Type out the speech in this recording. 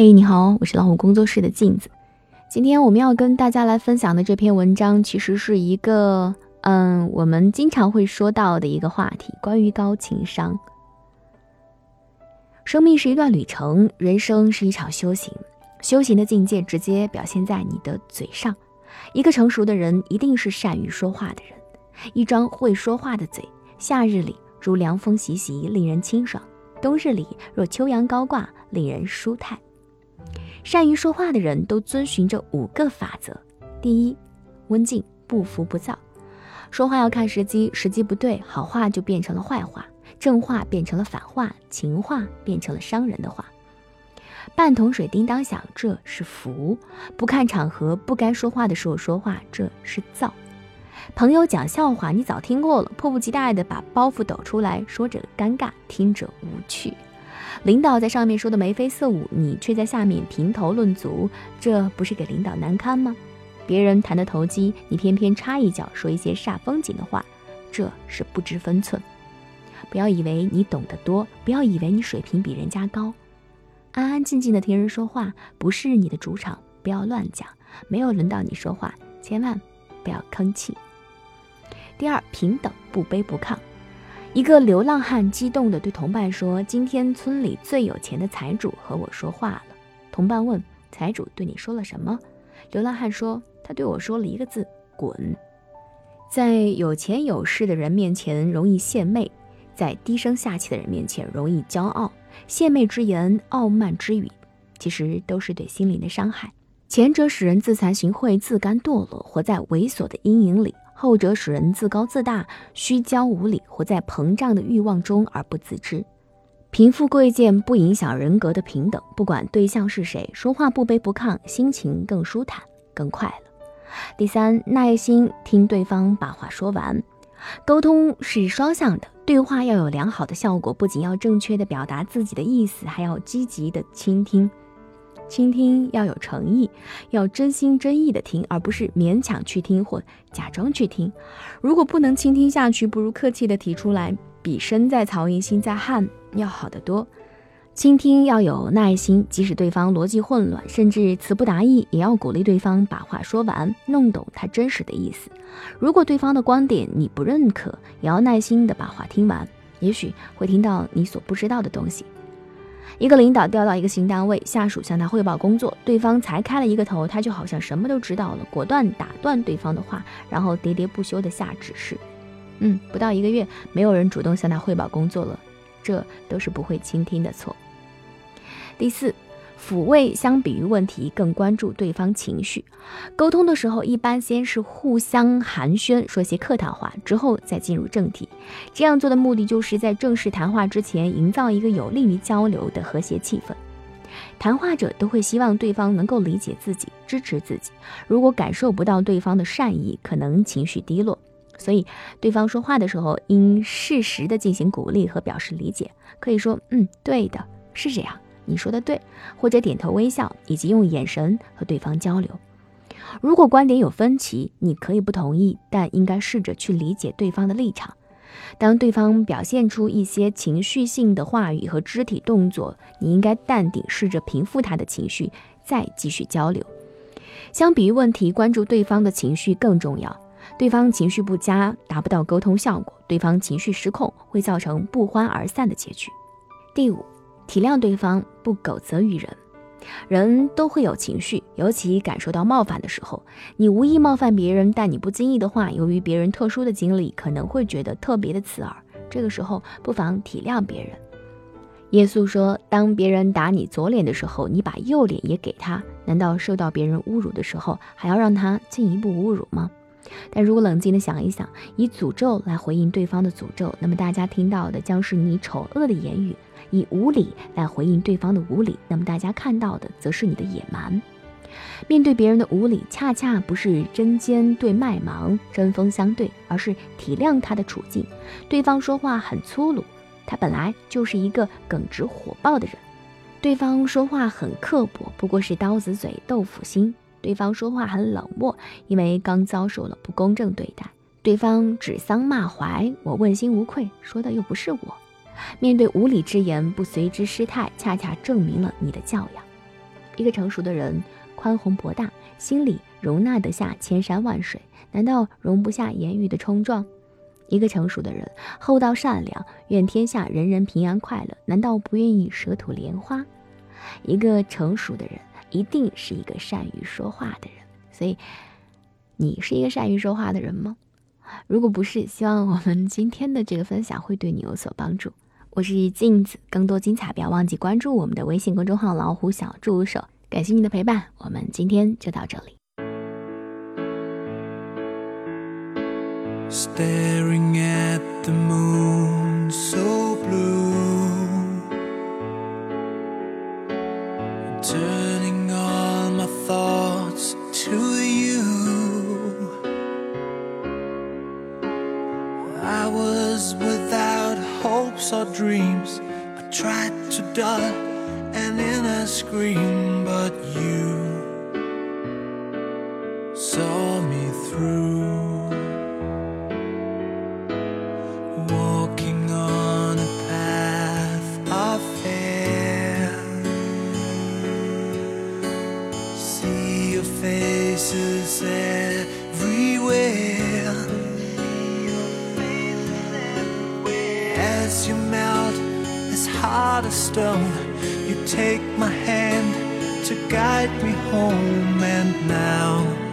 嘿，你好，我是老虎工作室的镜子。今天我们要跟大家来分享的这篇文章，其实是一个，嗯，我们经常会说到的一个话题，关于高情商。生命是一段旅程，人生是一场修行，修行的境界直接表现在你的嘴上。一个成熟的人，一定是善于说话的人，一张会说话的嘴，夏日里如凉风习习，令人清爽；冬日里若秋阳高挂，令人舒泰。善于说话的人都遵循着五个法则：第一，温静，不浮不躁。说话要看时机，时机不对，好话就变成了坏话，正话变成了反话，情话变成了伤人的话。半桶水叮当响，这是福；不看场合，不该说话的时候说话，这是躁。朋友讲笑话，你早听过了，迫不及待地把包袱抖出来，说着尴尬，听着无趣。领导在上面说的眉飞色舞，你却在下面评头论足，这不是给领导难堪吗？别人谈的投机，你偏偏插一脚说一些煞风景的话，这是不知分寸。不要以为你懂得多，不要以为你水平比人家高，安安静静的听人说话，不是你的主场，不要乱讲，没有轮到你说话，千万不要吭气。第二，平等不卑不亢。一个流浪汉激动地对同伴说：“今天村里最有钱的财主和我说话了。”同伴问：“财主对你说了什么？”流浪汉说：“他对我说了一个字，滚。”在有钱有势的人面前容易献媚，在低声下气的人面前容易骄傲。献媚之言、傲慢之语，其实都是对心灵的伤害。前者使人自惭形秽、自甘堕落，活在猥琐的阴影里。后者使人自高自大、虚骄无礼，活在膨胀的欲望中而不自知。贫富贵贱不影响人格的平等，不管对象是谁，说话不卑不亢，心情更舒坦、更快乐。第三，耐心听对方把话说完。沟通是双向的，对话要有良好的效果，不仅要正确的表达自己的意思，还要积极的倾听。倾听要有诚意，要真心真意的听，而不是勉强去听或假装去听。如果不能倾听下去，不如客气的提出来，比身在曹营心在汉要好得多。倾听要有耐心，即使对方逻辑混乱，甚至词不达意，也要鼓励对方把话说完，弄懂他真实的意思。如果对方的观点你不认可，也要耐心的把话听完，也许会听到你所不知道的东西。一个领导调到一个新单位，下属向他汇报工作，对方才开了一个头，他就好像什么都知道了，果断打断对方的话，然后喋喋不休的下指示。嗯，不到一个月，没有人主动向他汇报工作了，这都是不会倾听的错。第四。抚慰相比于问题更关注对方情绪，沟通的时候一般先是互相寒暄，说些客套话，之后再进入正题。这样做的目的就是在正式谈话之前营造一个有利于交流的和谐气氛。谈话者都会希望对方能够理解自己，支持自己。如果感受不到对方的善意，可能情绪低落。所以，对方说话的时候应适时的进行鼓励和表示理解，可以说：“嗯，对的，是这样。”你说的对，或者点头微笑，以及用眼神和对方交流。如果观点有分歧，你可以不同意，但应该试着去理解对方的立场。当对方表现出一些情绪性的话语和肢体动作，你应该淡定，试着平复他的情绪，再继续交流。相比于问题，关注对方的情绪更重要。对方情绪不佳，达不到沟通效果；对方情绪失控，会造成不欢而散的结局。第五。体谅对方，不苟责于人。人都会有情绪，尤其感受到冒犯的时候。你无意冒犯别人，但你不经意的话，由于别人特殊的经历，可能会觉得特别的刺耳。这个时候，不妨体谅别人。耶稣说：“当别人打你左脸的时候，你把右脸也给他。难道受到别人侮辱的时候，还要让他进一步侮辱吗？”但如果冷静的想一想，以诅咒来回应对方的诅咒，那么大家听到的将是你丑恶的言语；以无理来回应对方的无理，那么大家看到的则是你的野蛮。面对别人的无理，恰恰不是针尖对麦芒、针锋相对，而是体谅他的处境。对方说话很粗鲁，他本来就是一个耿直火爆的人；对方说话很刻薄，不过是刀子嘴豆腐心。对方说话很冷漠，因为刚遭受了不公正对待；对方指桑骂槐，我问心无愧，说的又不是我。面对无理之言，不随之失态，恰恰证明了你的教养。一个成熟的人宽宏博大，心里容纳得下千山万水，难道容不下言语的冲撞？一个成熟的人厚道善良，愿天下人人平安快乐，难道不愿意舌吐莲花？一个成熟的人一定是一个善于说话的人，所以你是一个善于说话的人吗？如果不是，希望我们今天的这个分享会对你有所帮助。我是镜子，更多精彩不要忘记关注我们的微信公众号“老虎小助手”。感谢你的陪伴，我们今天就到这里。Staring at the moon scream, but you saw me through. Walking on a path see your faces everywhere. As you melt heart of stone, you take my hand to guide me home, and now